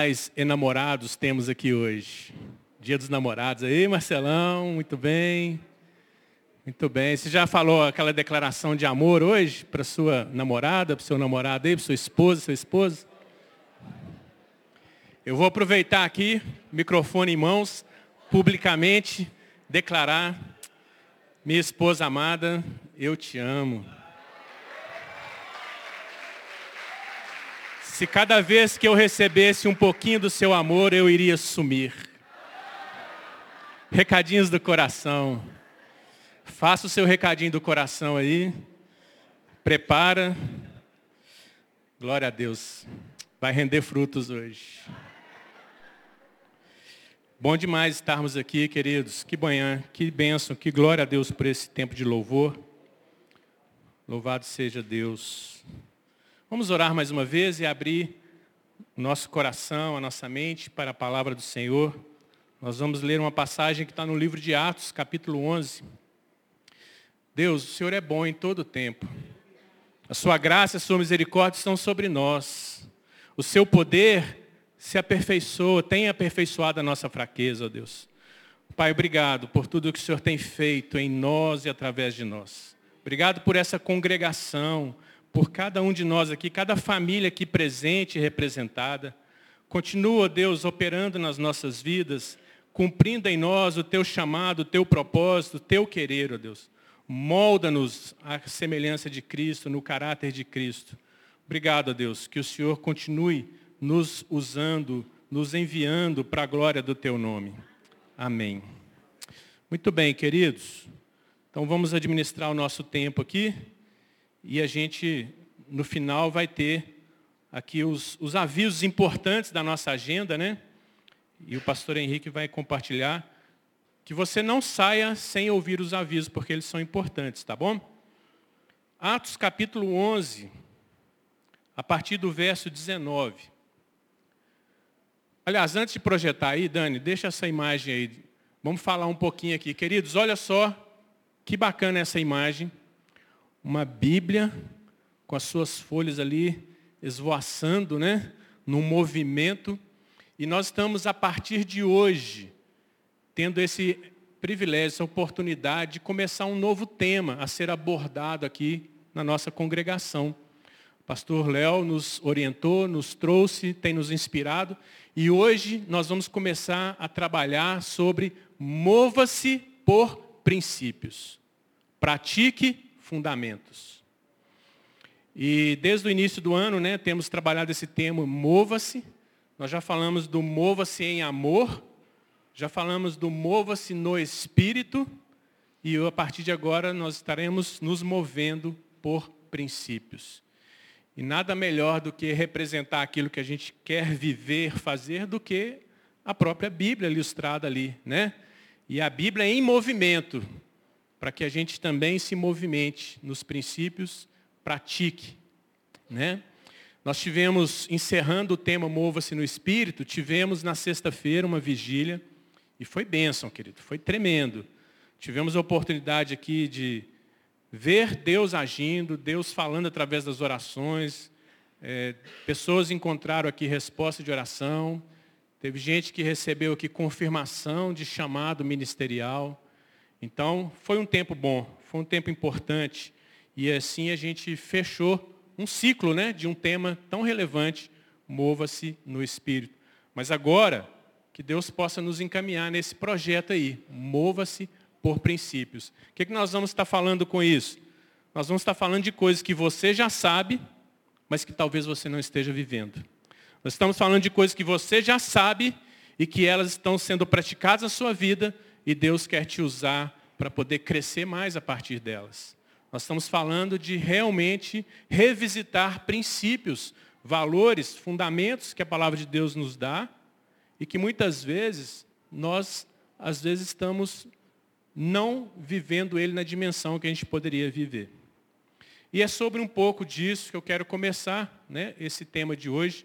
mais enamorados temos aqui hoje? Dia dos namorados aí, Marcelão, muito bem. Muito bem. Você já falou aquela declaração de amor hoje para sua namorada, para seu namorado aí, para sua esposa, seu esposo? Eu vou aproveitar aqui, microfone em mãos, publicamente declarar, minha esposa amada, eu te amo. Se cada vez que eu recebesse um pouquinho do seu amor, eu iria sumir. Recadinhos do coração. Faça o seu recadinho do coração aí. Prepara. Glória a Deus. Vai render frutos hoje. Bom demais estarmos aqui, queridos. Que manhã, que bênção, que glória a Deus por esse tempo de louvor. Louvado seja Deus. Vamos orar mais uma vez e abrir o nosso coração, a nossa mente para a palavra do Senhor. Nós vamos ler uma passagem que está no livro de Atos, capítulo 11. Deus, o Senhor é bom em todo o tempo. A sua graça e a sua misericórdia estão sobre nós. O seu poder se aperfeiçoa, tem aperfeiçoado a nossa fraqueza, ó Deus. Pai, obrigado por tudo que o Senhor tem feito em nós e através de nós. Obrigado por essa congregação, por cada um de nós aqui, cada família aqui presente e representada. Continua, Deus, operando nas nossas vidas, cumprindo em nós o teu chamado, o teu propósito, o teu querer, ó Deus. Molda-nos à semelhança de Cristo, no caráter de Cristo. Obrigado, Deus, que o Senhor continue nos usando, nos enviando para a glória do teu nome. Amém. Muito bem, queridos. Então vamos administrar o nosso tempo aqui e a gente, no final, vai ter aqui os, os avisos importantes da nossa agenda, né? E o pastor Henrique vai compartilhar. Que você não saia sem ouvir os avisos, porque eles são importantes, tá bom? Atos capítulo 11, a partir do verso 19. Aliás, antes de projetar aí, Dani, deixa essa imagem aí. Vamos falar um pouquinho aqui. Queridos, olha só que bacana essa imagem uma Bíblia com as suas folhas ali esvoaçando, né? Num movimento. E nós estamos, a partir de hoje, tendo esse privilégio, essa oportunidade de começar um novo tema a ser abordado aqui na nossa congregação. O pastor Léo nos orientou, nos trouxe, tem nos inspirado. E hoje nós vamos começar a trabalhar sobre mova-se por princípios. Pratique fundamentos. E desde o início do ano, né, temos trabalhado esse tema mova-se. Nós já falamos do mova-se em amor, já falamos do mova-se no espírito, e a partir de agora nós estaremos nos movendo por princípios. E nada melhor do que representar aquilo que a gente quer viver, fazer, do que a própria Bíblia ilustrada ali, né? E a Bíblia em movimento, para que a gente também se movimente nos princípios, pratique. Né? Nós tivemos, encerrando o tema Mova-se no Espírito, tivemos na sexta-feira uma vigília, e foi bênção, querido, foi tremendo. Tivemos a oportunidade aqui de ver Deus agindo, Deus falando através das orações, é, pessoas encontraram aqui resposta de oração, teve gente que recebeu aqui confirmação de chamado ministerial. Então, foi um tempo bom, foi um tempo importante. E assim a gente fechou um ciclo né, de um tema tão relevante, mova-se no Espírito. Mas agora, que Deus possa nos encaminhar nesse projeto aí, mova-se por princípios. O que, que nós vamos estar falando com isso? Nós vamos estar falando de coisas que você já sabe, mas que talvez você não esteja vivendo. Nós estamos falando de coisas que você já sabe e que elas estão sendo praticadas na sua vida, e Deus quer te usar para poder crescer mais a partir delas. Nós estamos falando de realmente revisitar princípios, valores, fundamentos que a palavra de Deus nos dá e que muitas vezes nós, às vezes, estamos não vivendo ele na dimensão que a gente poderia viver. E é sobre um pouco disso que eu quero começar né, esse tema de hoje,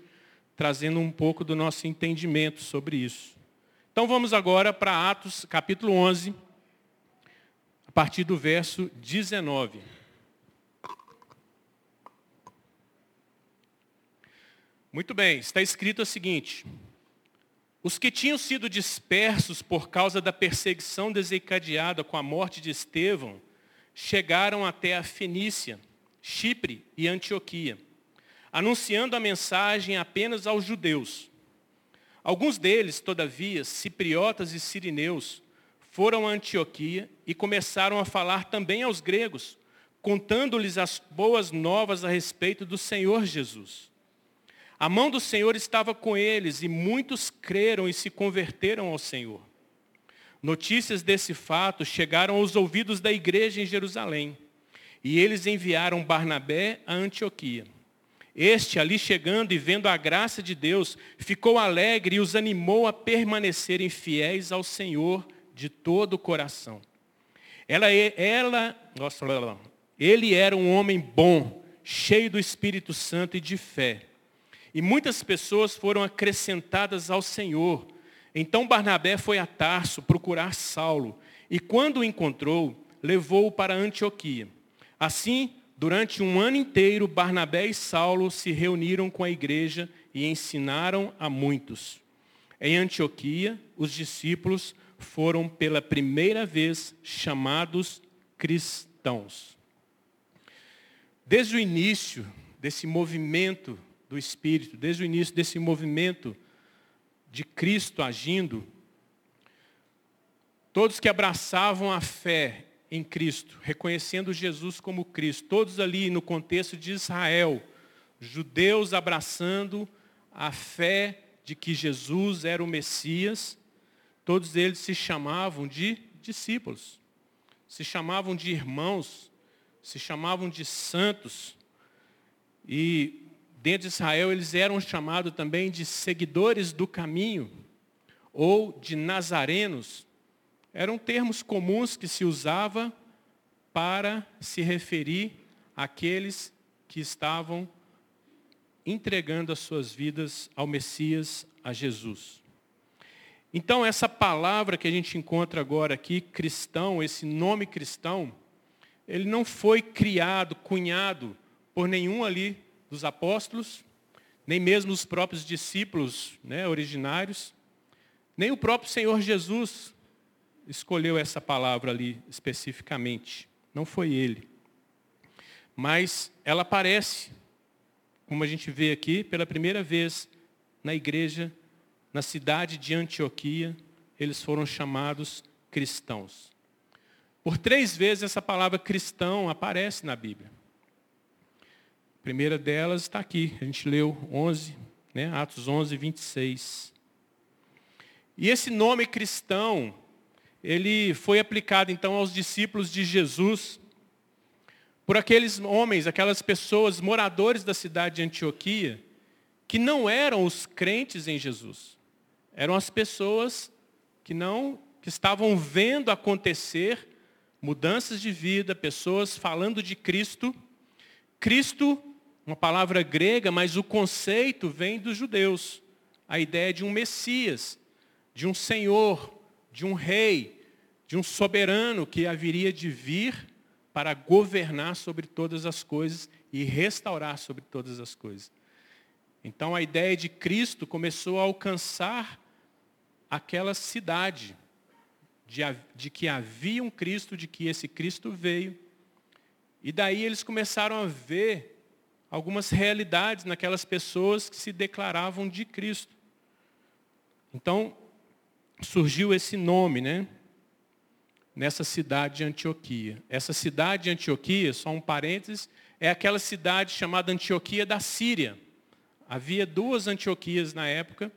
trazendo um pouco do nosso entendimento sobre isso. Então vamos agora para Atos capítulo 11, a partir do verso 19. Muito bem, está escrito o seguinte: os que tinham sido dispersos por causa da perseguição desencadeada com a morte de Estevão chegaram até a Fenícia, Chipre e Antioquia, anunciando a mensagem apenas aos judeus. Alguns deles, todavia, cipriotas e sirineus, foram a Antioquia e começaram a falar também aos gregos, contando-lhes as boas novas a respeito do Senhor Jesus. A mão do Senhor estava com eles e muitos creram e se converteram ao Senhor. Notícias desse fato chegaram aos ouvidos da igreja em Jerusalém e eles enviaram Barnabé a Antioquia. Este, ali chegando e vendo a graça de Deus, ficou alegre e os animou a permanecerem fiéis ao Senhor de todo o coração. Ela, ela, nossa, ele era um homem bom, cheio do Espírito Santo e de fé. E muitas pessoas foram acrescentadas ao Senhor. Então Barnabé foi a Tarso procurar Saulo, e quando o encontrou, levou-o para Antioquia. Assim, durante um ano inteiro, Barnabé e Saulo se reuniram com a igreja e ensinaram a muitos. Em Antioquia, os discípulos foram pela primeira vez chamados cristãos. Desde o início desse movimento do Espírito, desde o início desse movimento de Cristo agindo, todos que abraçavam a fé em Cristo, reconhecendo Jesus como Cristo, todos ali no contexto de Israel, judeus abraçando a fé de que Jesus era o Messias, Todos eles se chamavam de discípulos, se chamavam de irmãos, se chamavam de santos. E dentro de Israel eles eram chamados também de seguidores do caminho ou de nazarenos. Eram termos comuns que se usava para se referir àqueles que estavam entregando as suas vidas ao Messias, a Jesus. Então, essa palavra que a gente encontra agora aqui, cristão, esse nome cristão, ele não foi criado, cunhado por nenhum ali dos apóstolos, nem mesmo os próprios discípulos né, originários, nem o próprio Senhor Jesus escolheu essa palavra ali especificamente. Não foi ele. Mas ela aparece, como a gente vê aqui, pela primeira vez na igreja na cidade de Antioquia, eles foram chamados cristãos. Por três vezes essa palavra cristão aparece na Bíblia. A primeira delas está aqui, a gente leu 11, né? Atos 11, 26. E esse nome cristão, ele foi aplicado então aos discípulos de Jesus, por aqueles homens, aquelas pessoas, moradores da cidade de Antioquia, que não eram os crentes em Jesus. Eram as pessoas que não que estavam vendo acontecer mudanças de vida, pessoas falando de Cristo. Cristo, uma palavra grega, mas o conceito vem dos judeus. A ideia de um Messias, de um Senhor, de um rei, de um soberano que haveria de vir para governar sobre todas as coisas e restaurar sobre todas as coisas. Então a ideia de Cristo começou a alcançar aquela cidade de, de que havia um Cristo, de que esse Cristo veio. E daí eles começaram a ver algumas realidades naquelas pessoas que se declaravam de Cristo. Então, surgiu esse nome, né? Nessa cidade de Antioquia. Essa cidade de Antioquia, só um parênteses, é aquela cidade chamada Antioquia da Síria. Havia duas Antioquias na época,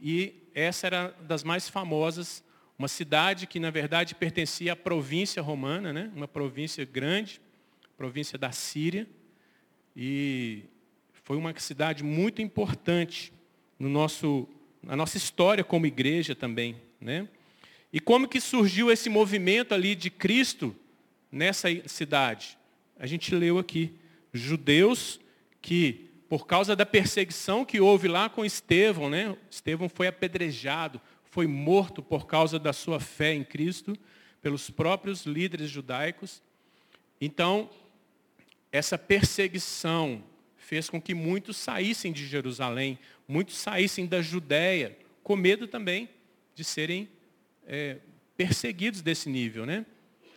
e essa era das mais famosas, uma cidade que na verdade pertencia à província romana, né? uma província grande, província da Síria, e foi uma cidade muito importante no nosso, na nossa história como igreja também. Né? E como que surgiu esse movimento ali de Cristo nessa cidade? A gente leu aqui, judeus que por causa da perseguição que houve lá com Estevão, né? Estevão foi apedrejado, foi morto por causa da sua fé em Cristo, pelos próprios líderes judaicos. Então, essa perseguição fez com que muitos saíssem de Jerusalém, muitos saíssem da Judéia, com medo também de serem é, perseguidos desse nível. Né?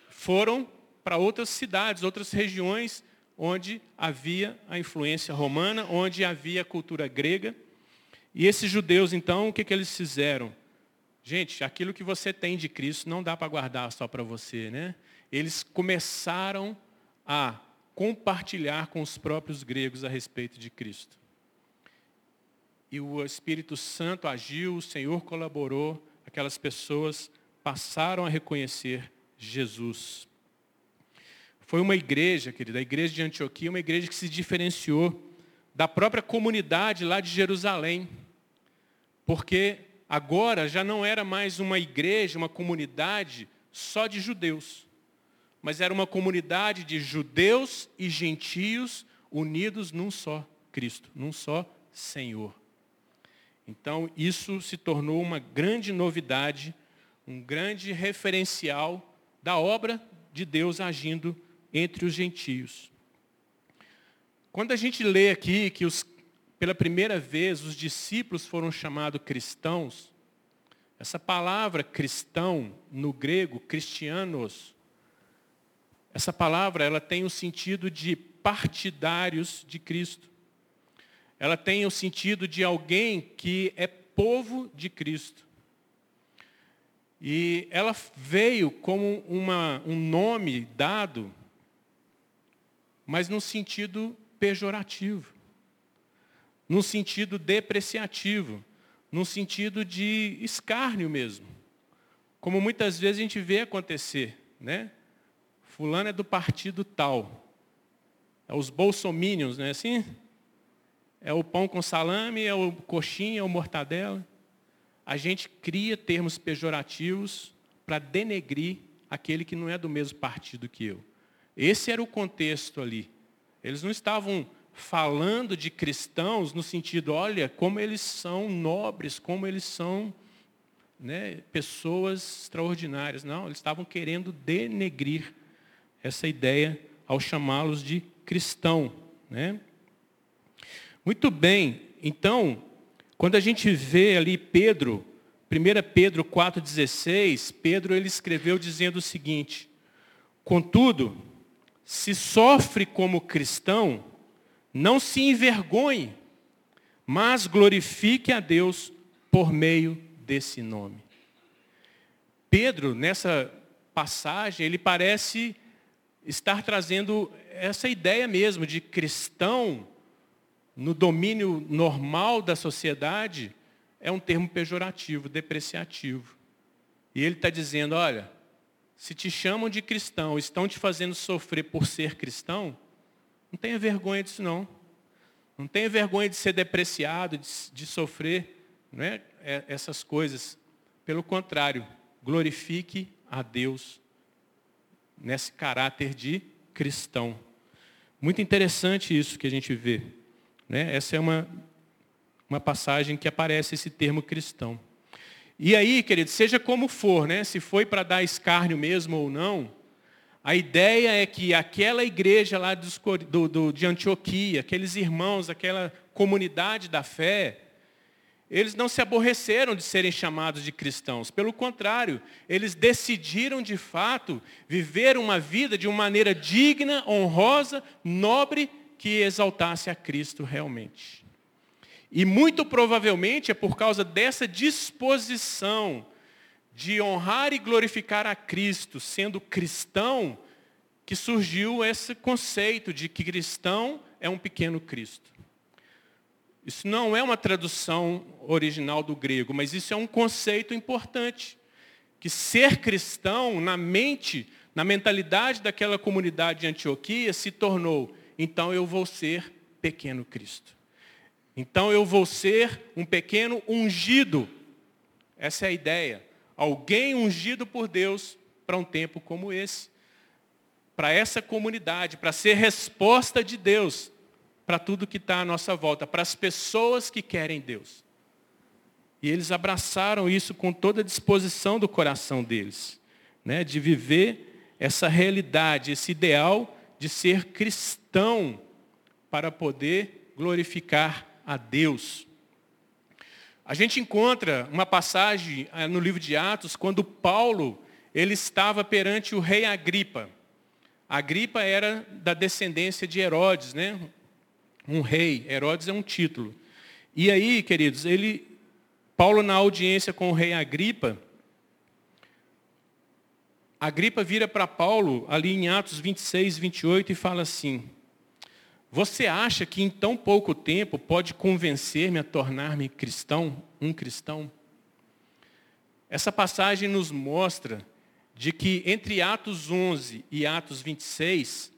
Foram para outras cidades, outras regiões onde havia a influência romana, onde havia a cultura grega. E esses judeus, então, o que, que eles fizeram? Gente, aquilo que você tem de Cristo não dá para guardar só para você, né? Eles começaram a compartilhar com os próprios gregos a respeito de Cristo. E o Espírito Santo agiu, o Senhor colaborou, aquelas pessoas passaram a reconhecer Jesus. Foi uma igreja, querida, a igreja de Antioquia, uma igreja que se diferenciou da própria comunidade lá de Jerusalém. Porque agora já não era mais uma igreja, uma comunidade só de judeus, mas era uma comunidade de judeus e gentios unidos num só Cristo, num só Senhor. Então, isso se tornou uma grande novidade, um grande referencial da obra de Deus agindo entre os gentios. Quando a gente lê aqui que os, pela primeira vez os discípulos foram chamados cristãos, essa palavra cristão no grego, cristianos, essa palavra ela tem o sentido de partidários de Cristo. Ela tem o sentido de alguém que é povo de Cristo. E ela veio como uma, um nome dado mas no sentido pejorativo, no sentido depreciativo, no sentido de escárnio mesmo. Como muitas vezes a gente vê acontecer, né? Fulano é do partido tal. É os bolsominions, não é assim? É o pão com salame, é o coxinha, é o mortadela. A gente cria termos pejorativos para denegrir aquele que não é do mesmo partido que eu. Esse era o contexto ali. Eles não estavam falando de cristãos no sentido, olha, como eles são nobres, como eles são né, pessoas extraordinárias. Não, eles estavam querendo denegrir essa ideia ao chamá-los de cristão. Né? Muito bem, então, quando a gente vê ali Pedro, 1 Pedro 4,16, Pedro ele escreveu dizendo o seguinte, contudo, se sofre como cristão, não se envergonhe, mas glorifique a Deus por meio desse nome. Pedro, nessa passagem, ele parece estar trazendo essa ideia mesmo de cristão no domínio normal da sociedade, é um termo pejorativo, depreciativo. E ele está dizendo, olha, se te chamam de cristão, estão te fazendo sofrer por ser cristão, não tenha vergonha disso não. Não tenha vergonha de ser depreciado, de, de sofrer não é, é, essas coisas. Pelo contrário, glorifique a Deus nesse caráter de cristão. Muito interessante isso que a gente vê. Né? Essa é uma, uma passagem que aparece esse termo cristão. E aí, querido, seja como for, né? se foi para dar escárnio mesmo ou não, a ideia é que aquela igreja lá do, do, de Antioquia, aqueles irmãos, aquela comunidade da fé, eles não se aborreceram de serem chamados de cristãos. Pelo contrário, eles decidiram de fato viver uma vida de uma maneira digna, honrosa, nobre, que exaltasse a Cristo realmente. E muito provavelmente é por causa dessa disposição de honrar e glorificar a Cristo, sendo cristão, que surgiu esse conceito de que cristão é um pequeno Cristo. Isso não é uma tradução original do grego, mas isso é um conceito importante. Que ser cristão, na mente, na mentalidade daquela comunidade de Antioquia, se tornou, então eu vou ser pequeno Cristo. Então eu vou ser um pequeno ungido. Essa é a ideia. Alguém ungido por Deus para um tempo como esse. Para essa comunidade, para ser resposta de Deus para tudo que está à nossa volta, para as pessoas que querem Deus. E eles abraçaram isso com toda a disposição do coração deles, né? de viver essa realidade, esse ideal de ser cristão, para poder glorificar a Deus. A gente encontra uma passagem eh, no livro de Atos quando Paulo ele estava perante o rei Agripa. Agripa era da descendência de Herodes, né? Um rei. Herodes é um título. E aí, queridos, ele Paulo na audiência com o rei Agripa, Agripa vira para Paulo ali em Atos 26, 28 e fala assim: Você acha que em tão pouco tempo pode convencer-me a tornar-me cristão, um cristão? Essa passagem nos mostra de que entre Atos 11 e Atos 26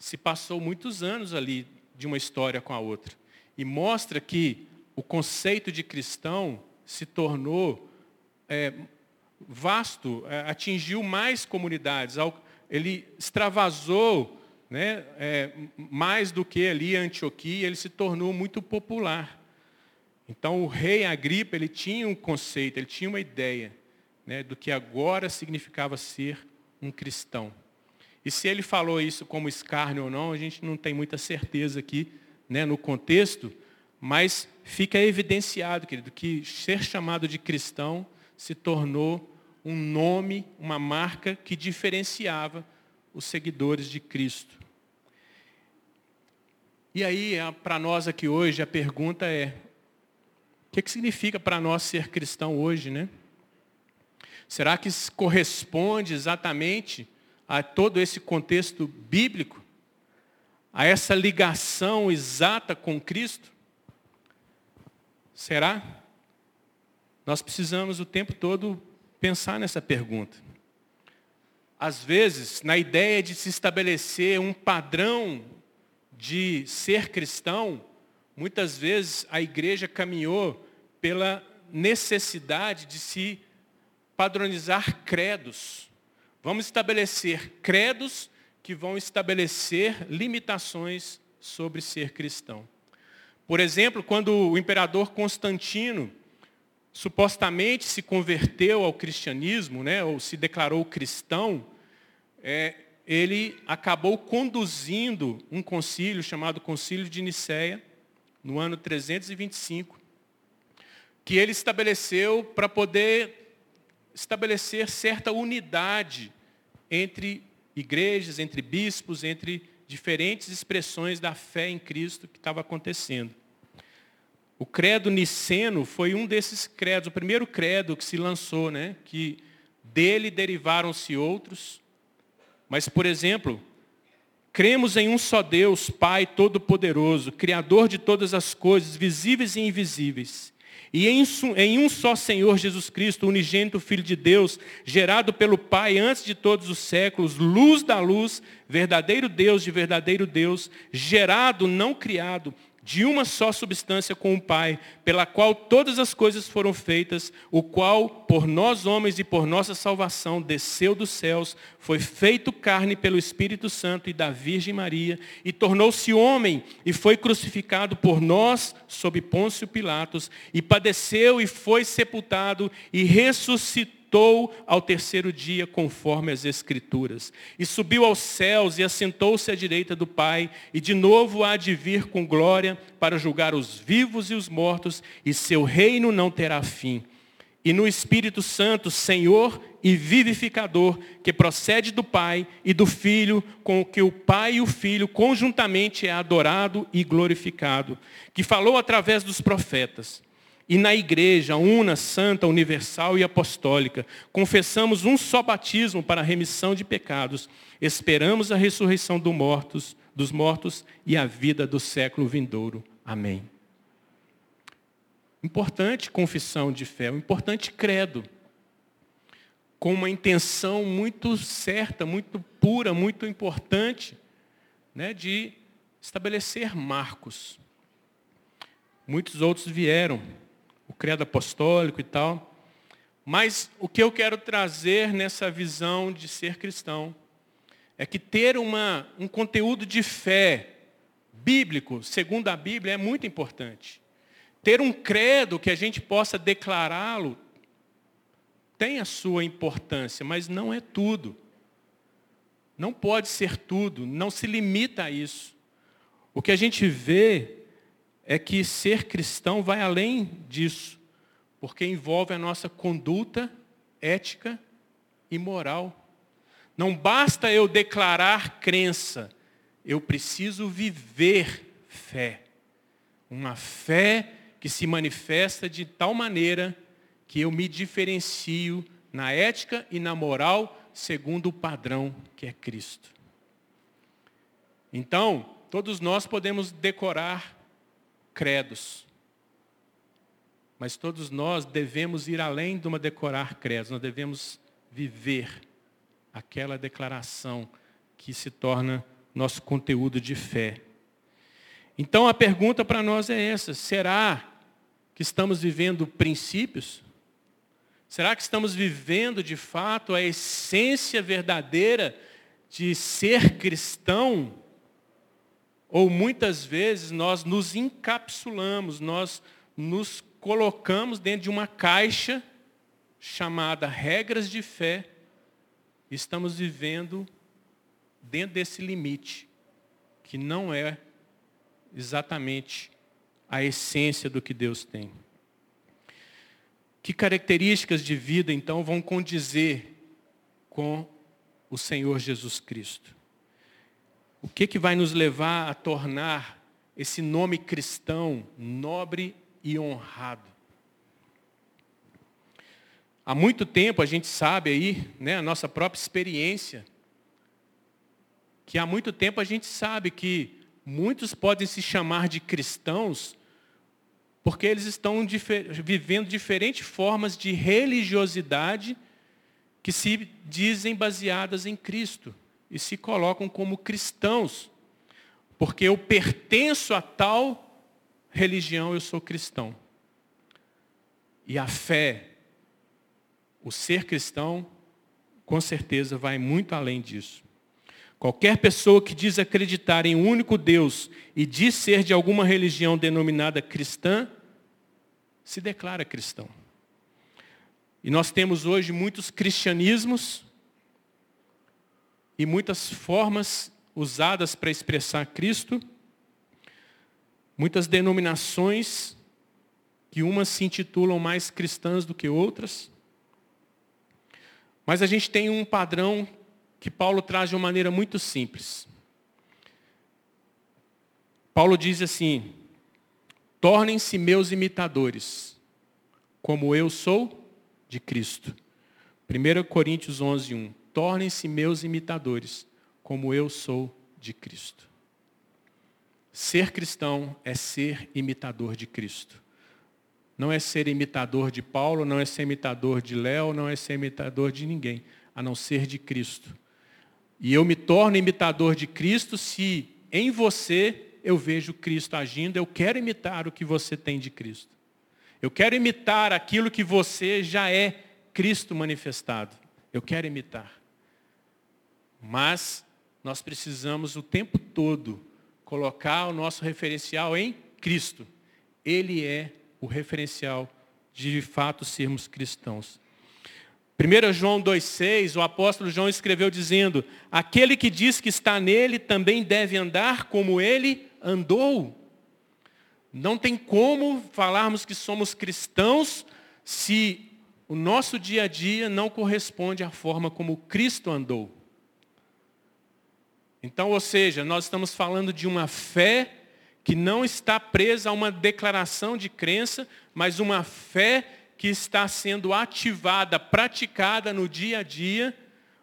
se passou muitos anos ali de uma história com a outra. E mostra que o conceito de cristão se tornou é, vasto, é, atingiu mais comunidades. Ele extravasou né, é, mais do que ali Antioquia, ele se tornou muito popular. Então o rei Agripa, ele tinha um conceito, ele tinha uma ideia né, do que agora significava ser um cristão. E se ele falou isso como escárnio ou não, a gente não tem muita certeza aqui né, no contexto, mas fica evidenciado, querido, que ser chamado de cristão se tornou um nome, uma marca que diferenciava os seguidores de Cristo. E aí, para nós aqui hoje, a pergunta é: o que, que significa para nós ser cristão hoje, né? Será que corresponde exatamente a todo esse contexto bíblico? A essa ligação exata com Cristo? Será? Nós precisamos o tempo todo pensar nessa pergunta. Às vezes, na ideia de se estabelecer um padrão de ser cristão, muitas vezes a igreja caminhou pela necessidade de se padronizar credos. Vamos estabelecer credos que vão estabelecer limitações sobre ser cristão. Por exemplo, quando o imperador Constantino supostamente se converteu ao cristianismo, né, ou se declarou cristão, é, ele acabou conduzindo um concílio chamado Concílio de Nicéia, no ano 325, que ele estabeleceu para poder estabelecer certa unidade entre igrejas, entre bispos, entre diferentes expressões da fé em Cristo que estava acontecendo. O credo niceno foi um desses credos, o primeiro credo que se lançou, né? que dele derivaram-se outros. Mas, por exemplo, cremos em um só Deus, Pai Todo-Poderoso, Criador de todas as coisas, visíveis e invisíveis. E em um só Senhor Jesus Cristo, unigênito Filho de Deus, gerado pelo Pai antes de todos os séculos, luz da luz, verdadeiro Deus de verdadeiro Deus, gerado, não criado, de uma só substância com o Pai, pela qual todas as coisas foram feitas, o qual, por nós homens e por nossa salvação, desceu dos céus, foi feito carne pelo Espírito Santo e da Virgem Maria, e tornou-se homem, e foi crucificado por nós sob Pôncio Pilatos, e padeceu e foi sepultado, e ressuscitou ressuscitou ao terceiro dia, conforme as Escrituras. E subiu aos céus e assentou-se à direita do Pai, e de novo há de vir com glória para julgar os vivos e os mortos, e seu reino não terá fim. E no Espírito Santo, Senhor e vivificador, que procede do Pai e do Filho, com o que o Pai e o Filho conjuntamente é adorado e glorificado, que falou através dos profetas e na igreja, una, santa, universal e apostólica, confessamos um só batismo para a remissão de pecados, esperamos a ressurreição dos mortos, dos mortos e a vida do século vindouro. Amém. Importante confissão de fé, um importante credo, com uma intenção muito certa, muito pura, muito importante, né, de estabelecer marcos. Muitos outros vieram, o credo apostólico e tal. Mas o que eu quero trazer nessa visão de ser cristão é que ter uma, um conteúdo de fé bíblico, segundo a Bíblia, é muito importante. Ter um credo que a gente possa declará-lo tem a sua importância, mas não é tudo. Não pode ser tudo, não se limita a isso. O que a gente vê é que ser cristão vai além disso, porque envolve a nossa conduta ética e moral. Não basta eu declarar crença, eu preciso viver fé. Uma fé que se manifesta de tal maneira que eu me diferencio na ética e na moral segundo o padrão que é Cristo. Então, todos nós podemos decorar credos, mas todos nós devemos ir além de uma decorar credos, nós devemos viver aquela declaração que se torna nosso conteúdo de fé. Então a pergunta para nós é essa: será que estamos vivendo princípios? Será que estamos vivendo de fato a essência verdadeira de ser cristão? Ou muitas vezes nós nos encapsulamos, nós nos colocamos dentro de uma caixa chamada regras de fé, estamos vivendo dentro desse limite, que não é exatamente a essência do que Deus tem. Que características de vida, então, vão condizer com o Senhor Jesus Cristo? O que, que vai nos levar a tornar esse nome cristão nobre e honrado? Há muito tempo a gente sabe aí, né, a nossa própria experiência, que há muito tempo a gente sabe que muitos podem se chamar de cristãos porque eles estão difer vivendo diferentes formas de religiosidade que se dizem baseadas em Cristo e se colocam como cristãos, porque eu pertenço a tal religião, eu sou cristão. E a fé, o ser cristão, com certeza vai muito além disso. Qualquer pessoa que diz acreditar em um único Deus e diz ser de alguma religião denominada cristã, se declara cristão. E nós temos hoje muitos cristianismos e muitas formas usadas para expressar Cristo, muitas denominações que umas se intitulam mais cristãs do que outras. Mas a gente tem um padrão que Paulo traz de uma maneira muito simples. Paulo diz assim: Tornem-se meus imitadores, como eu sou de Cristo. 1 Coríntios 11, 1. Tornem-se meus imitadores, como eu sou de Cristo. Ser cristão é ser imitador de Cristo. Não é ser imitador de Paulo, não é ser imitador de Léo, não é ser imitador de ninguém, a não ser de Cristo. E eu me torno imitador de Cristo se em você eu vejo Cristo agindo, eu quero imitar o que você tem de Cristo. Eu quero imitar aquilo que você já é Cristo manifestado. Eu quero imitar. Mas nós precisamos o tempo todo colocar o nosso referencial em Cristo. Ele é o referencial de de fato sermos cristãos. 1 João 2,6, o apóstolo João escreveu dizendo: Aquele que diz que está nele também deve andar como ele andou. Não tem como falarmos que somos cristãos se o nosso dia a dia não corresponde à forma como Cristo andou. Então, ou seja, nós estamos falando de uma fé que não está presa a uma declaração de crença, mas uma fé que está sendo ativada, praticada no dia a dia,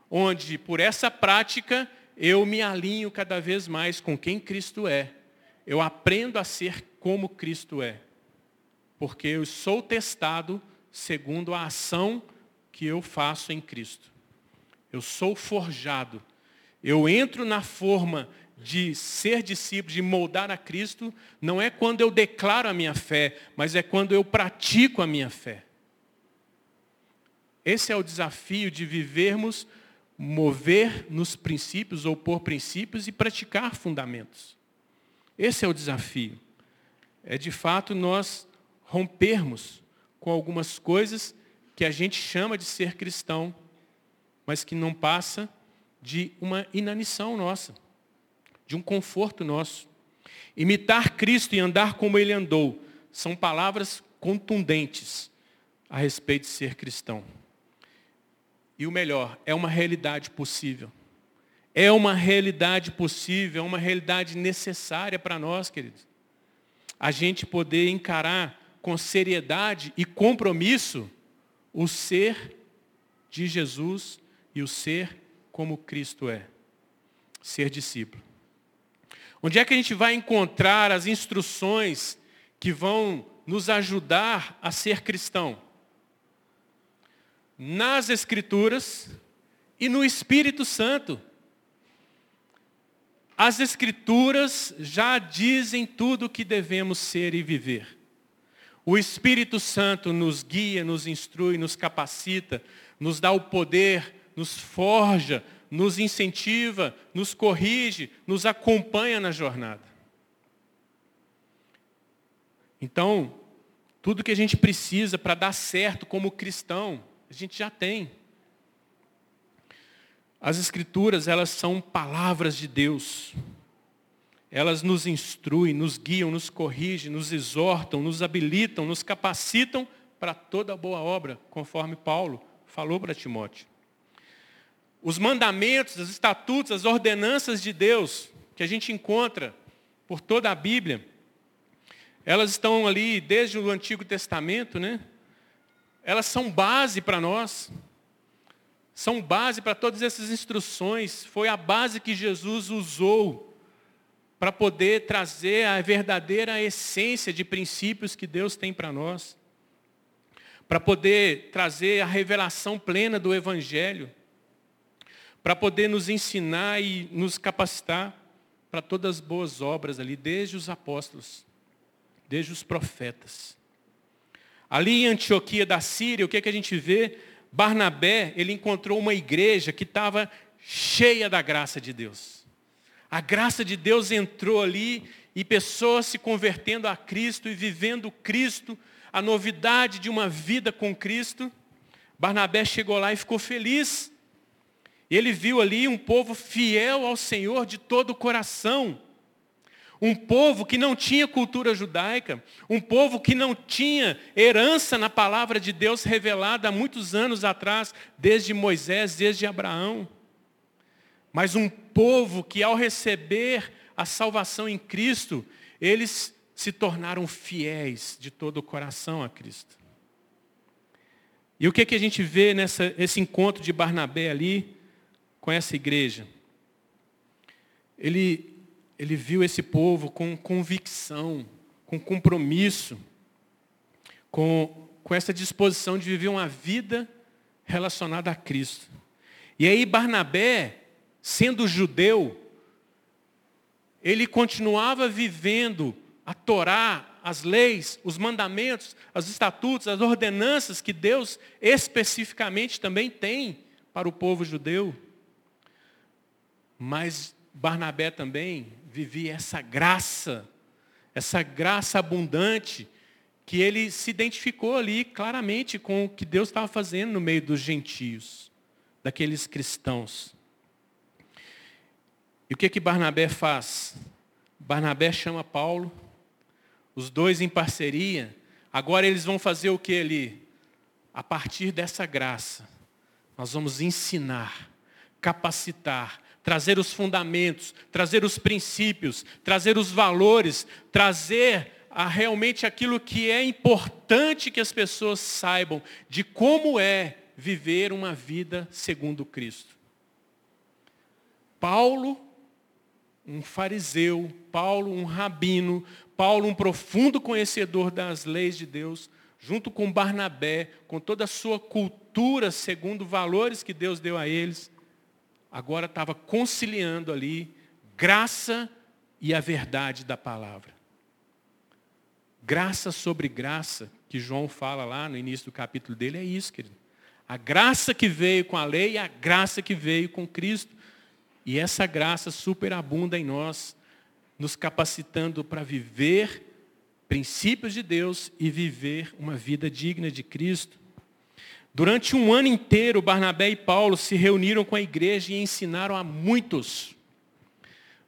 onde por essa prática eu me alinho cada vez mais com quem Cristo é. Eu aprendo a ser como Cristo é. Porque eu sou testado segundo a ação que eu faço em Cristo. Eu sou forjado. Eu entro na forma de ser discípulo, de moldar a Cristo, não é quando eu declaro a minha fé, mas é quando eu pratico a minha fé. Esse é o desafio de vivermos, mover nos princípios ou por princípios e praticar fundamentos. Esse é o desafio. É de fato nós rompermos com algumas coisas que a gente chama de ser cristão, mas que não passa de uma inanição nossa, de um conforto nosso. Imitar Cristo e andar como ele andou são palavras contundentes a respeito de ser cristão. E o melhor, é uma realidade possível. É uma realidade possível, é uma realidade necessária para nós, queridos. A gente poder encarar com seriedade e compromisso o ser de Jesus e o ser como Cristo é. Ser discípulo. Onde é que a gente vai encontrar as instruções que vão nos ajudar a ser cristão? Nas Escrituras e no Espírito Santo. As Escrituras já dizem tudo o que devemos ser e viver. O Espírito Santo nos guia, nos instrui, nos capacita, nos dá o poder, nos forja, nos incentiva, nos corrige, nos acompanha na jornada. Então, tudo que a gente precisa para dar certo como cristão, a gente já tem. As escrituras, elas são palavras de Deus. Elas nos instruem, nos guiam, nos corrigem, nos exortam, nos habilitam, nos capacitam para toda boa obra, conforme Paulo falou para Timóteo os mandamentos, os estatutos, as ordenanças de Deus que a gente encontra por toda a Bíblia, elas estão ali desde o Antigo Testamento, né? Elas são base para nós. São base para todas essas instruções. Foi a base que Jesus usou para poder trazer a verdadeira essência de princípios que Deus tem para nós. Para poder trazer a revelação plena do Evangelho para poder nos ensinar e nos capacitar para todas as boas obras ali, desde os apóstolos, desde os profetas. Ali em Antioquia da Síria, o que, é que a gente vê? Barnabé, ele encontrou uma igreja que estava cheia da graça de Deus. A graça de Deus entrou ali e pessoas se convertendo a Cristo e vivendo Cristo, a novidade de uma vida com Cristo. Barnabé chegou lá e ficou feliz ele viu ali um povo fiel ao Senhor de todo o coração. Um povo que não tinha cultura judaica, um povo que não tinha herança na palavra de Deus revelada há muitos anos atrás, desde Moisés, desde Abraão. Mas um povo que ao receber a salvação em Cristo, eles se tornaram fiéis de todo o coração a Cristo. E o que, que a gente vê nesse encontro de Barnabé ali? Com essa igreja. Ele, ele viu esse povo com convicção, com compromisso, com, com essa disposição de viver uma vida relacionada a Cristo. E aí Barnabé, sendo judeu, ele continuava vivendo a Torá, as leis, os mandamentos, os estatutos, as ordenanças que Deus especificamente também tem para o povo judeu. Mas Barnabé também vivia essa graça, essa graça abundante, que ele se identificou ali claramente com o que Deus estava fazendo no meio dos gentios, daqueles cristãos. E o que que Barnabé faz? Barnabé chama Paulo, os dois em parceria. Agora eles vão fazer o que ali? A partir dessa graça, nós vamos ensinar, capacitar, trazer os fundamentos, trazer os princípios, trazer os valores, trazer a realmente aquilo que é importante que as pessoas saibam de como é viver uma vida segundo Cristo. Paulo, um fariseu, Paulo, um rabino, Paulo, um profundo conhecedor das leis de Deus, junto com Barnabé, com toda a sua cultura segundo valores que Deus deu a eles, agora estava conciliando ali graça e a verdade da palavra. Graça sobre graça, que João fala lá no início do capítulo dele, é isso, querido. A graça que veio com a lei a graça que veio com Cristo. E essa graça superabunda em nós, nos capacitando para viver princípios de Deus e viver uma vida digna de Cristo. Durante um ano inteiro, Barnabé e Paulo se reuniram com a igreja e ensinaram a muitos.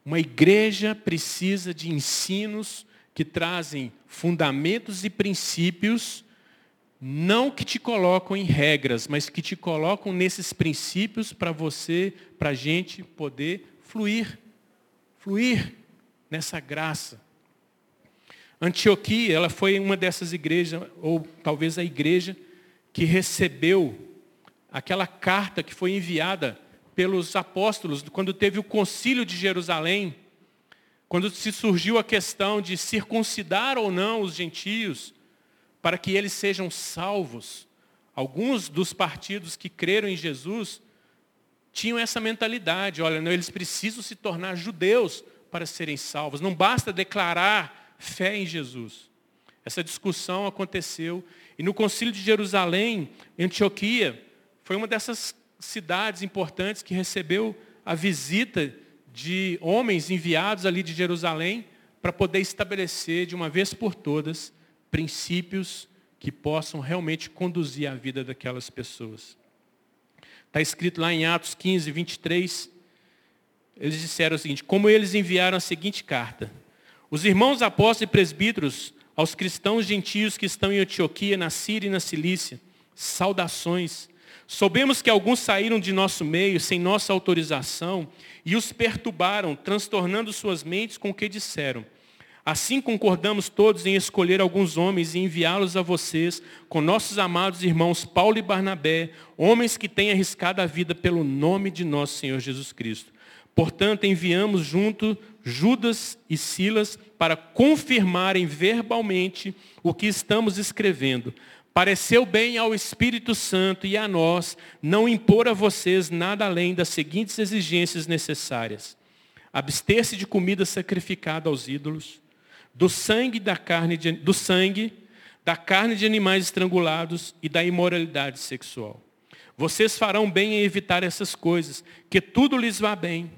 Uma igreja precisa de ensinos que trazem fundamentos e princípios, não que te colocam em regras, mas que te colocam nesses princípios para você, para a gente poder fluir, fluir nessa graça. Antioquia, ela foi uma dessas igrejas, ou talvez a igreja, que recebeu aquela carta que foi enviada pelos apóstolos, quando teve o concílio de Jerusalém, quando se surgiu a questão de circuncidar ou não os gentios, para que eles sejam salvos. Alguns dos partidos que creram em Jesus tinham essa mentalidade, olha, não, eles precisam se tornar judeus para serem salvos. Não basta declarar fé em Jesus. Essa discussão aconteceu e no Concílio de Jerusalém, Antioquia, foi uma dessas cidades importantes que recebeu a visita de homens enviados ali de Jerusalém para poder estabelecer de uma vez por todas princípios que possam realmente conduzir a vida daquelas pessoas. Está escrito lá em Atos 15, 23, eles disseram o seguinte, como eles enviaram a seguinte carta. Os irmãos apóstolos e presbíteros aos cristãos gentios que estão em Antioquia, na Síria e na Cilícia, saudações. Soubemos que alguns saíram de nosso meio sem nossa autorização e os perturbaram, transtornando suas mentes com o que disseram. Assim concordamos todos em escolher alguns homens e enviá-los a vocês, com nossos amados irmãos Paulo e Barnabé, homens que têm arriscado a vida pelo nome de nosso Senhor Jesus Cristo. Portanto, enviamos junto Judas e Silas para confirmarem verbalmente o que estamos escrevendo, Pareceu bem ao Espírito Santo e a nós não impor a vocês nada além das seguintes exigências necessárias. Abster-se de comida sacrificada aos ídolos, do sangue da carne de, do sangue, da carne de animais estrangulados e da imoralidade sexual. Vocês farão bem em evitar essas coisas, que tudo lhes vá bem.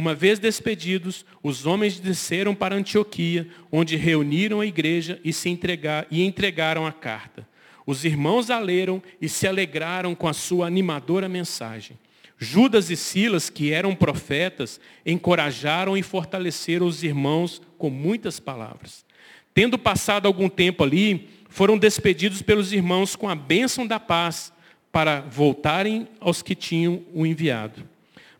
Uma vez despedidos, os homens desceram para Antioquia, onde reuniram a igreja e se entregar, e entregaram a carta. Os irmãos a leram e se alegraram com a sua animadora mensagem. Judas e Silas, que eram profetas, encorajaram e fortaleceram os irmãos com muitas palavras. Tendo passado algum tempo ali, foram despedidos pelos irmãos com a bênção da paz para voltarem aos que tinham o enviado.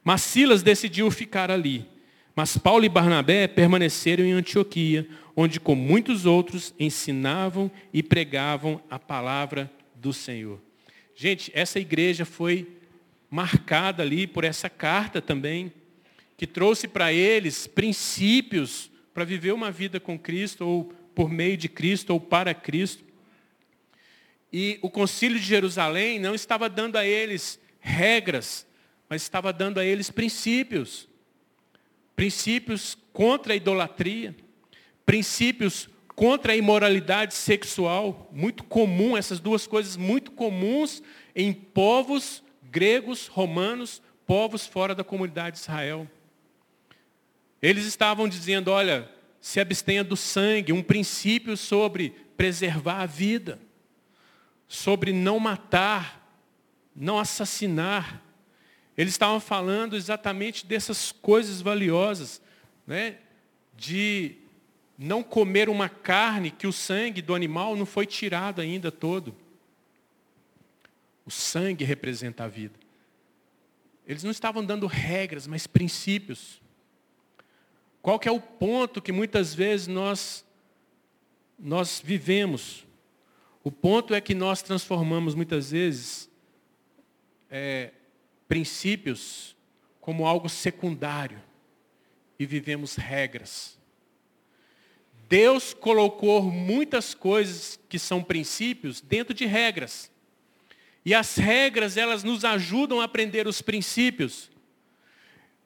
Mas Silas decidiu ficar ali. Mas Paulo e Barnabé permaneceram em Antioquia, onde com muitos outros ensinavam e pregavam a palavra do Senhor. Gente, essa igreja foi marcada ali por essa carta também, que trouxe para eles princípios para viver uma vida com Cristo, ou por meio de Cristo, ou para Cristo. E o concílio de Jerusalém não estava dando a eles regras, mas estava dando a eles princípios. Princípios contra a idolatria princípios contra a imoralidade sexual, muito comum, essas duas coisas muito comuns em povos gregos, romanos, povos fora da comunidade de Israel. Eles estavam dizendo, olha, se abstenha do sangue, um princípio sobre preservar a vida, sobre não matar, não assassinar. Eles estavam falando exatamente dessas coisas valiosas, né? de não comer uma carne que o sangue do animal não foi tirado ainda todo. O sangue representa a vida. Eles não estavam dando regras, mas princípios. Qual que é o ponto que muitas vezes nós nós vivemos? O ponto é que nós transformamos muitas vezes é, princípios como algo secundário e vivemos regras. Deus colocou muitas coisas que são princípios dentro de regras. E as regras, elas nos ajudam a aprender os princípios.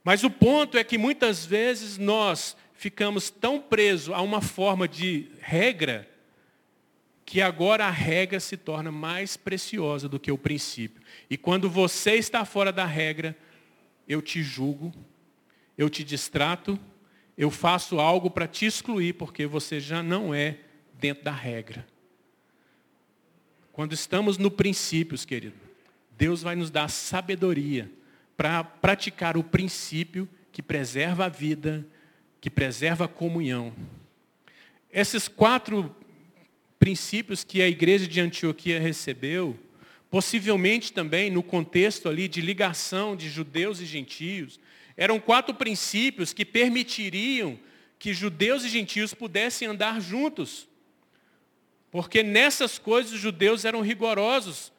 Mas o ponto é que muitas vezes nós ficamos tão presos a uma forma de regra que agora a regra se torna mais preciosa do que o princípio. E quando você está fora da regra, eu te julgo, eu te distrato eu faço algo para te excluir, porque você já não é dentro da regra. Quando estamos no princípios, querido, Deus vai nos dar sabedoria para praticar o princípio que preserva a vida, que preserva a comunhão. Esses quatro princípios que a igreja de Antioquia recebeu, possivelmente também no contexto ali de ligação de judeus e gentios, eram quatro princípios que permitiriam que judeus e gentios pudessem andar juntos. Porque nessas coisas os judeus eram rigorosos,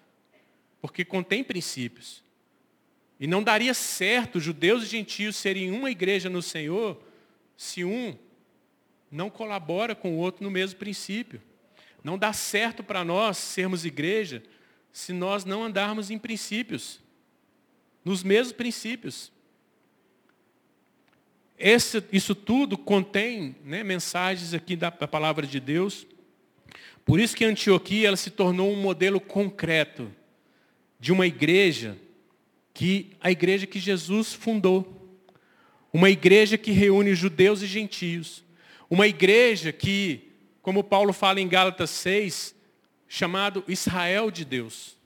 porque contém princípios. E não daria certo judeus e gentios serem uma igreja no Senhor se um não colabora com o outro no mesmo princípio. Não dá certo para nós sermos igreja se nós não andarmos em princípios, nos mesmos princípios. Esse, isso tudo contém né, mensagens aqui da, da, palavra de Deus. Por isso que Antioquia ela se tornou um modelo concreto de uma igreja que a igreja que Jesus fundou. Uma igreja que reúne judeus e gentios. Uma igreja que, como Paulo fala em Gálatas 6, chamado Israel de Deus.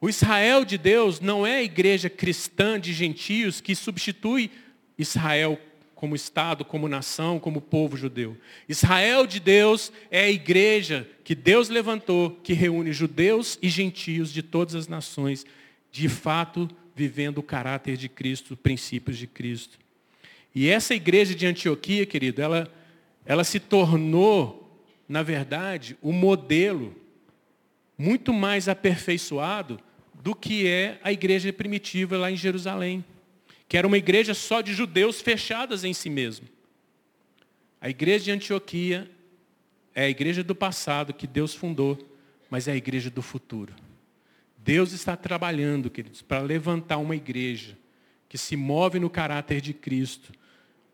O Israel de Deus não é a igreja cristã de gentios que substitui Israel como Estado, como nação, como povo judeu. Israel de Deus é a igreja que Deus levantou, que reúne judeus e gentios de todas as nações, de fato vivendo o caráter de Cristo, princípios de Cristo. E essa igreja de Antioquia, querido, ela, ela se tornou, na verdade, o modelo muito mais aperfeiçoado do que é a igreja primitiva lá em Jerusalém que era uma igreja só de judeus fechadas em si mesmo. A igreja de Antioquia é a igreja do passado que Deus fundou, mas é a igreja do futuro. Deus está trabalhando, queridos, para levantar uma igreja que se move no caráter de Cristo,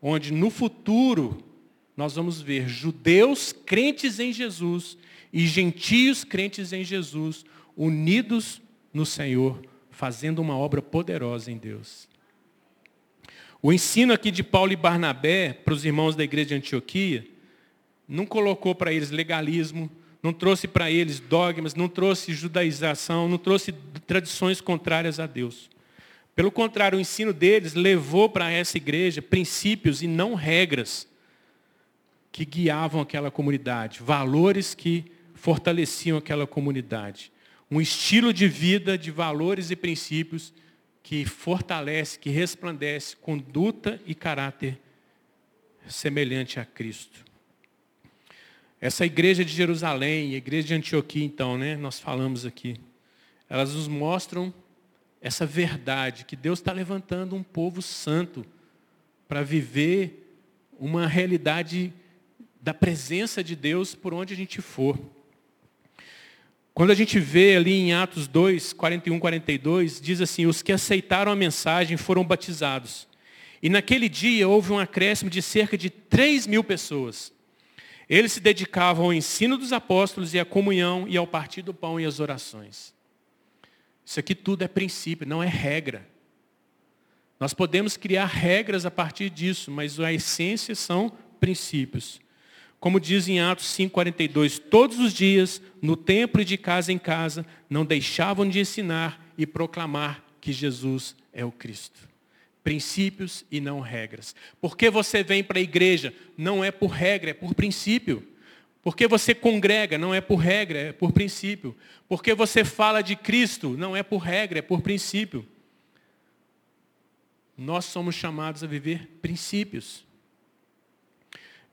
onde no futuro nós vamos ver judeus crentes em Jesus e gentios crentes em Jesus, unidos no Senhor, fazendo uma obra poderosa em Deus. O ensino aqui de Paulo e Barnabé para os irmãos da igreja de Antioquia não colocou para eles legalismo, não trouxe para eles dogmas, não trouxe judaização, não trouxe tradições contrárias a Deus. Pelo contrário, o ensino deles levou para essa igreja princípios e não regras que guiavam aquela comunidade, valores que fortaleciam aquela comunidade. Um estilo de vida de valores e princípios que fortalece, que resplandece conduta e caráter semelhante a Cristo. Essa igreja de Jerusalém, a igreja de Antioquia, então, né, nós falamos aqui, elas nos mostram essa verdade, que Deus está levantando um povo santo para viver uma realidade da presença de Deus por onde a gente for. Quando a gente vê ali em Atos 2, 41, 42, diz assim, os que aceitaram a mensagem foram batizados. E naquele dia houve um acréscimo de cerca de 3 mil pessoas. Eles se dedicavam ao ensino dos apóstolos e à comunhão e ao partir do pão e às orações. Isso aqui tudo é princípio, não é regra. Nós podemos criar regras a partir disso, mas a essência são princípios. Como diz em Atos 5,42, todos os dias, no templo e de casa em casa, não deixavam de ensinar e proclamar que Jesus é o Cristo. Princípios e não regras. Porque você vem para a igreja? Não é por regra, é por princípio. Porque você congrega, não é por regra, é por princípio. Porque você fala de Cristo, não é por regra, é por princípio. Nós somos chamados a viver princípios.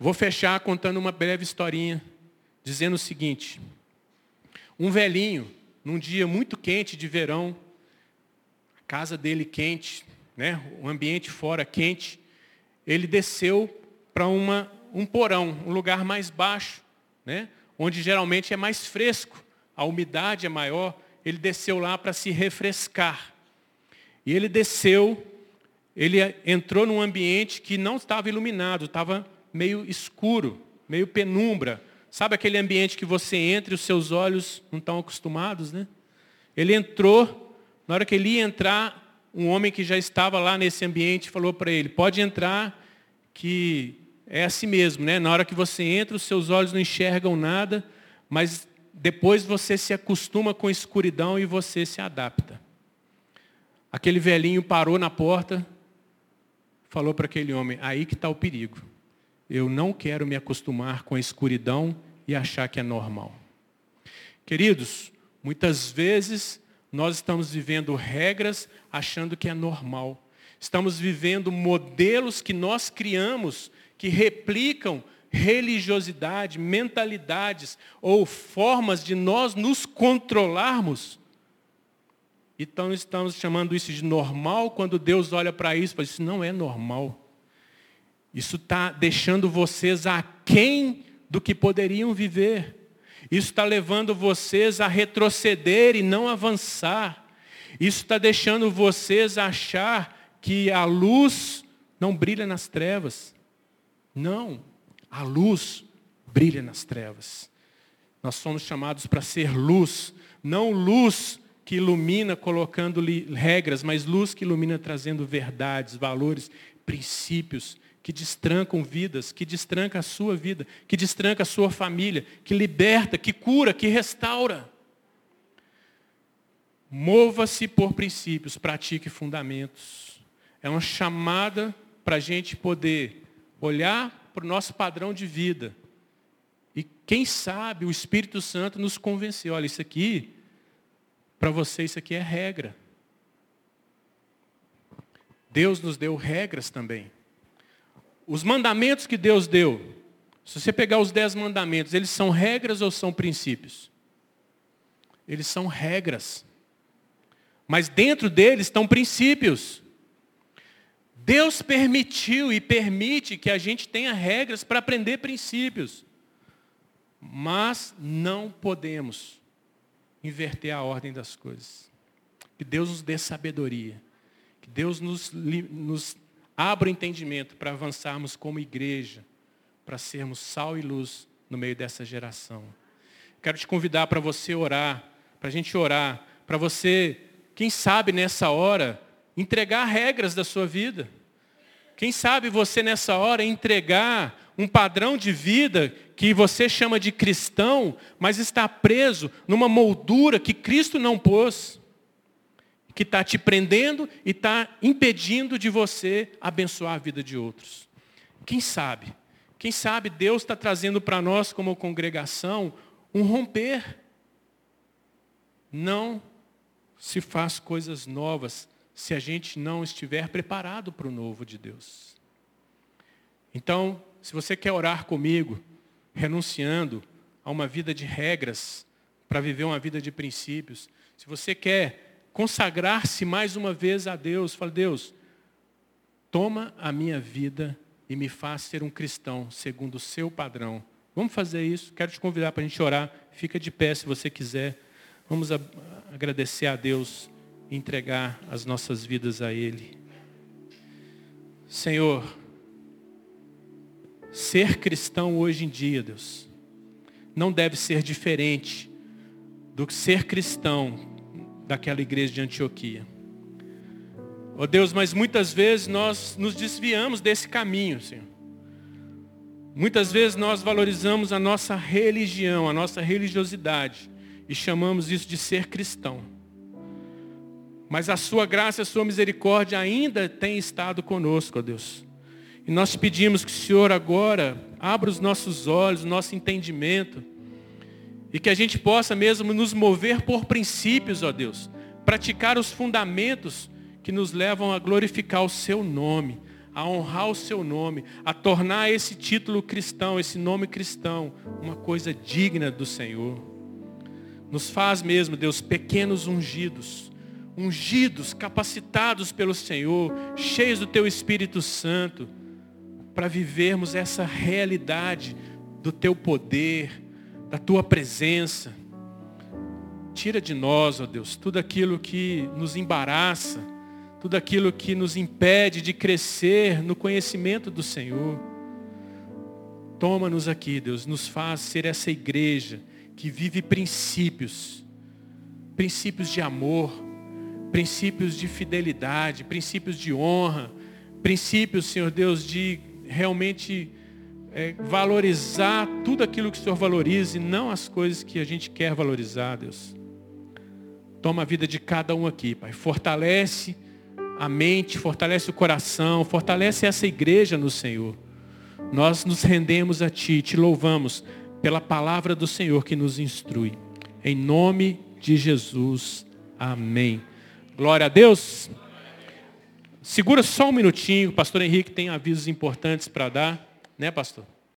Vou fechar contando uma breve historinha, dizendo o seguinte. Um velhinho, num dia muito quente de verão, a casa dele quente, né, o ambiente fora quente, ele desceu para um porão, um lugar mais baixo, né, onde geralmente é mais fresco, a umidade é maior, ele desceu lá para se refrescar. E ele desceu, ele entrou num ambiente que não estava iluminado, estava meio escuro, meio penumbra. Sabe aquele ambiente que você entra e os seus olhos não estão acostumados, né? Ele entrou, na hora que ele ia entrar, um homem que já estava lá nesse ambiente falou para ele, pode entrar, que é assim mesmo, né? Na hora que você entra, os seus olhos não enxergam nada, mas depois você se acostuma com a escuridão e você se adapta. Aquele velhinho parou na porta, falou para aquele homem, aí que está o perigo. Eu não quero me acostumar com a escuridão e achar que é normal. Queridos, muitas vezes nós estamos vivendo regras achando que é normal. Estamos vivendo modelos que nós criamos que replicam religiosidade, mentalidades ou formas de nós nos controlarmos. Então estamos chamando isso de normal, quando Deus olha para isso e fala, isso não é normal. Isso está deixando vocês aquém do que poderiam viver. Isso está levando vocês a retroceder e não avançar. Isso está deixando vocês achar que a luz não brilha nas trevas. Não, a luz brilha nas trevas. Nós somos chamados para ser luz, não luz que ilumina colocando regras, mas luz que ilumina trazendo verdades, valores, princípios que destrancam vidas, que destranca a sua vida, que destranca a sua família, que liberta, que cura, que restaura. Mova-se por princípios, pratique fundamentos. É uma chamada para a gente poder olhar para o nosso padrão de vida. E quem sabe o Espírito Santo nos convenceu, olha, isso aqui, para você isso aqui é regra. Deus nos deu regras também. Os mandamentos que Deus deu, se você pegar os dez mandamentos, eles são regras ou são princípios? Eles são regras. Mas dentro deles estão princípios. Deus permitiu e permite que a gente tenha regras para aprender princípios. Mas não podemos inverter a ordem das coisas. Que Deus nos dê sabedoria. Que Deus nos, nos abra o entendimento para avançarmos como igreja, para sermos sal e luz no meio dessa geração. Quero te convidar para você orar, para a gente orar, para você, quem sabe nessa hora, entregar regras da sua vida. Quem sabe você nessa hora entregar um padrão de vida que você chama de cristão, mas está preso numa moldura que Cristo não pôs que está te prendendo e está impedindo de você abençoar a vida de outros. Quem sabe? Quem sabe Deus está trazendo para nós, como congregação, um romper. Não se faz coisas novas se a gente não estiver preparado para o novo de Deus. Então, se você quer orar comigo, renunciando a uma vida de regras, para viver uma vida de princípios, se você quer consagrar-se mais uma vez a Deus. Fala, Deus, toma a minha vida e me faz ser um cristão segundo o seu padrão. Vamos fazer isso. Quero te convidar para a gente orar. Fica de pé se você quiser. Vamos agradecer a Deus e entregar as nossas vidas a Ele. Senhor, ser cristão hoje em dia, Deus, não deve ser diferente do que ser cristão daquela igreja de Antioquia. Ó oh Deus, mas muitas vezes nós nos desviamos desse caminho, Senhor. Muitas vezes nós valorizamos a nossa religião, a nossa religiosidade e chamamos isso de ser cristão. Mas a sua graça a sua misericórdia ainda tem estado conosco, ó Deus. E nós pedimos que o Senhor agora abra os nossos olhos, nosso entendimento, e que a gente possa mesmo nos mover por princípios, ó Deus. Praticar os fundamentos que nos levam a glorificar o seu nome, a honrar o seu nome, a tornar esse título cristão, esse nome cristão, uma coisa digna do Senhor. Nos faz mesmo, Deus, pequenos ungidos, ungidos, capacitados pelo Senhor, cheios do teu Espírito Santo, para vivermos essa realidade do teu poder, da tua presença. Tira de nós, ó Deus, tudo aquilo que nos embaraça, tudo aquilo que nos impede de crescer no conhecimento do Senhor. Toma-nos aqui, Deus, nos faz ser essa igreja que vive princípios, princípios de amor, princípios de fidelidade, princípios de honra, princípios, Senhor Deus, de realmente é, valorizar tudo aquilo que o Senhor valoriza e não as coisas que a gente quer valorizar, Deus. Toma a vida de cada um aqui, Pai. Fortalece a mente, fortalece o coração, fortalece essa igreja no Senhor. Nós nos rendemos a Ti, te louvamos pela palavra do Senhor que nos instrui. Em nome de Jesus. Amém. Glória a Deus. Segura só um minutinho, o pastor Henrique tem avisos importantes para dar, né, pastor?